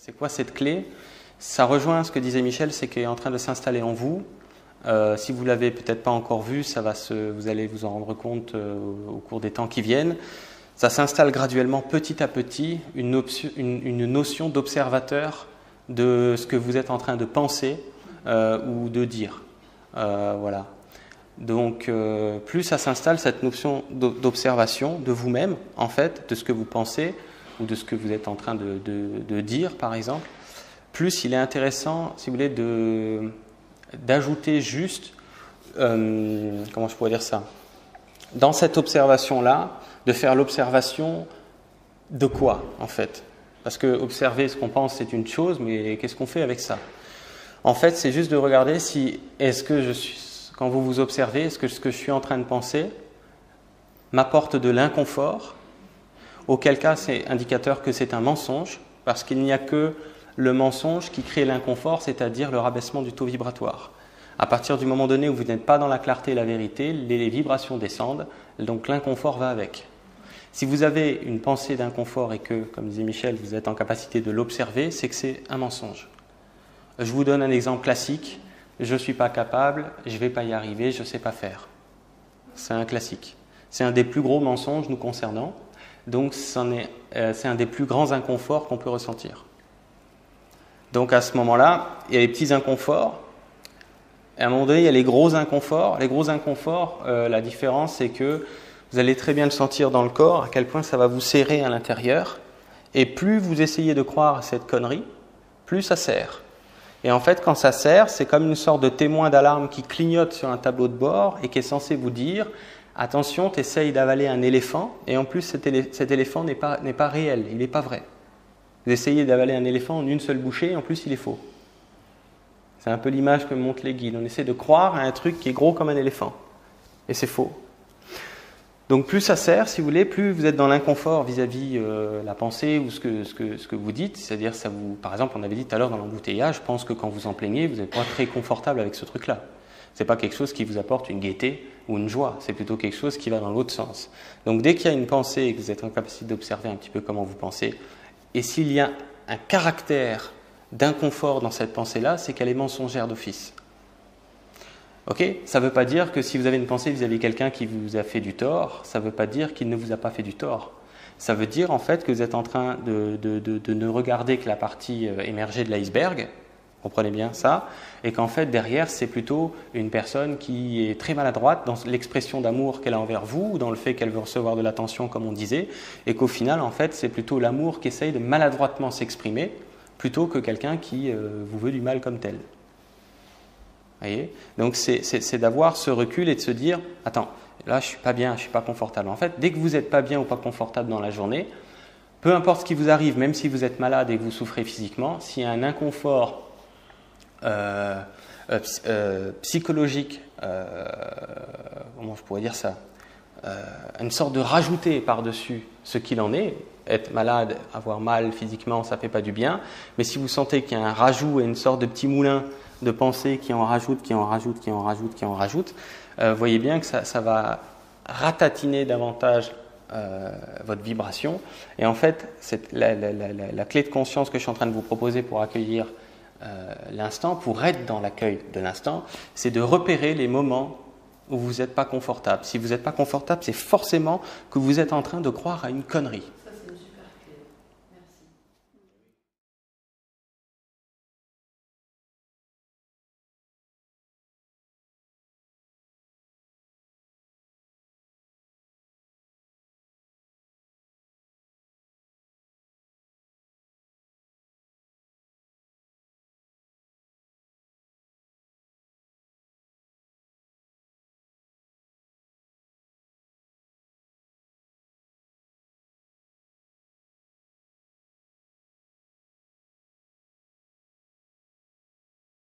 C'est quoi cette clé? Ça rejoint ce que disait Michel, c'est qu'elle est en train de s'installer en vous. Euh, si vous l'avez peut-être pas encore vu, ça va se, vous allez vous en rendre compte euh, au cours des temps qui viennent. Ça s'installe graduellement, petit à petit, une, notion d'observateur de ce que vous êtes en train de penser euh, ou de dire. voilà. Donc, plus ça s'installe cette notion d'observation de vous-même, en fait, de ce que vous pensez ou de ce que vous êtes en train de, dire, par exemple, plus il est intéressant, si vous voulez, d'ajouter juste, euh, comment je pourrais dire ça, dans cette observation-là, de faire l'observation de quoi, en fait. Parce que observer ce qu'on pense, c'est une chose, mais qu'est-ce qu'on fait avec ça? En fait, c'est juste de regarder si, est-ce que je suis, quand vous vous observez, est-ce que ce que je suis en train de penser m'apporte de l'inconfort Auquel cas, c'est indicateur que c'est un mensonge, parce qu'il n'y a que le mensonge qui crée l'inconfort, c'est-à-dire le rabaissement du taux vibratoire. À partir du moment donné où vous n'êtes pas dans la clarté et la vérité, les vibrations descendent, donc l'inconfort va avec. Si vous avez une pensée d'inconfort et que, comme disait Michel, vous êtes en capacité de l'observer, c'est que c'est un mensonge. Je vous donne un exemple classique. Je ne suis pas capable, je ne vais pas y arriver, je ne sais pas faire. C'est un classique. C'est un des plus gros mensonges nous concernant. Donc euh, c'est un des plus grands inconforts qu'on peut ressentir. Donc à ce moment-là, il y a les petits inconforts. Et à un moment donné, il y a les gros inconforts. Les gros inconforts, euh, la différence, c'est que vous allez très bien le sentir dans le corps, à quel point ça va vous serrer à l'intérieur. Et plus vous essayez de croire à cette connerie, plus ça serre. Et en fait, quand ça serre, c'est comme une sorte de témoin d'alarme qui clignote sur un tableau de bord et qui est censé vous dire attention, tu essayes d'avaler un éléphant, et en plus cet, éléphant n'est pas, réel, il n'est pas vrai. Vous essayez d'avaler un éléphant en une seule bouchée, en plus il est faux. C'est un peu l'image que montrent les guides. On essaie de croire à un truc qui est gros comme un éléphant. Et c'est faux. Donc plus ça sert, si vous voulez, plus vous êtes dans l'inconfort vis-à-vis euh, la pensée ou ce que, ce que, vous dites. C'est-à-dire, par exemple, on avait dit tout à l'heure dans l'embouteillage, je pense que quand vous en plaignez, vous n'êtes pas très confortable avec ce truc-là. Ce n'est pas quelque chose qui vous apporte une gaieté ou une joie, c'est plutôt quelque chose qui va dans l'autre sens. Donc dès qu'il y a une pensée et que vous êtes en capacité d'observer un petit peu comment vous pensez, et s'il y a un caractère d'inconfort dans cette pensée-là, c'est qu'elle est mensongère d'office. Ok? Ça ne veut pas dire que si vous avez une pensée vis-à-vis de quelqu'un qui vous a fait du tort, ça ne veut pas dire qu'il ne vous a pas fait du tort. Ça veut dire en fait que vous êtes en train de, de ne regarder que la partie euh, émergée de l'iceberg, comprenez bien ça, et qu'en fait derrière c'est plutôt une personne qui est très maladroite dans l'expression d'amour qu'elle a envers vous, ou dans le fait qu'elle veut recevoir de l'attention comme on disait, et qu'au final en fait c'est plutôt l'amour qui essaye de maladroitement s'exprimer, plutôt que quelqu'un qui euh, vous veut du mal comme tel. Voyez? Donc c'est d'avoir ce recul et de se dire, attends, là je suis pas bien, je suis pas confortable. En fait, dès que vous n'êtes pas bien ou pas confortable dans la journée, peu importe ce qui vous arrive, même si vous êtes malade et que vous souffrez physiquement, s'il y a un inconfort psychologique, comment je pourrais dire ça, une sorte de rajouter par-dessus ce qu'il en est. Être malade, avoir mal physiquement, ça fait pas du bien. Mais si vous sentez qu'il y a un rajout et une sorte de petit moulin de pensée qui en rajoute, qui en rajoute, qui en rajoute, qui en rajoute, voyez bien que ça, va ratatiner davantage votre vibration. Et en fait, la, la, clé de conscience que je suis en train de vous proposer pour accueillir euh, l'instant, pour être dans l'accueil de l'instant, c'est de repérer les moments où vous n'êtes pas confortable. Si vous n'êtes pas confortable, c'est forcément que vous êtes en train de croire à une connerie.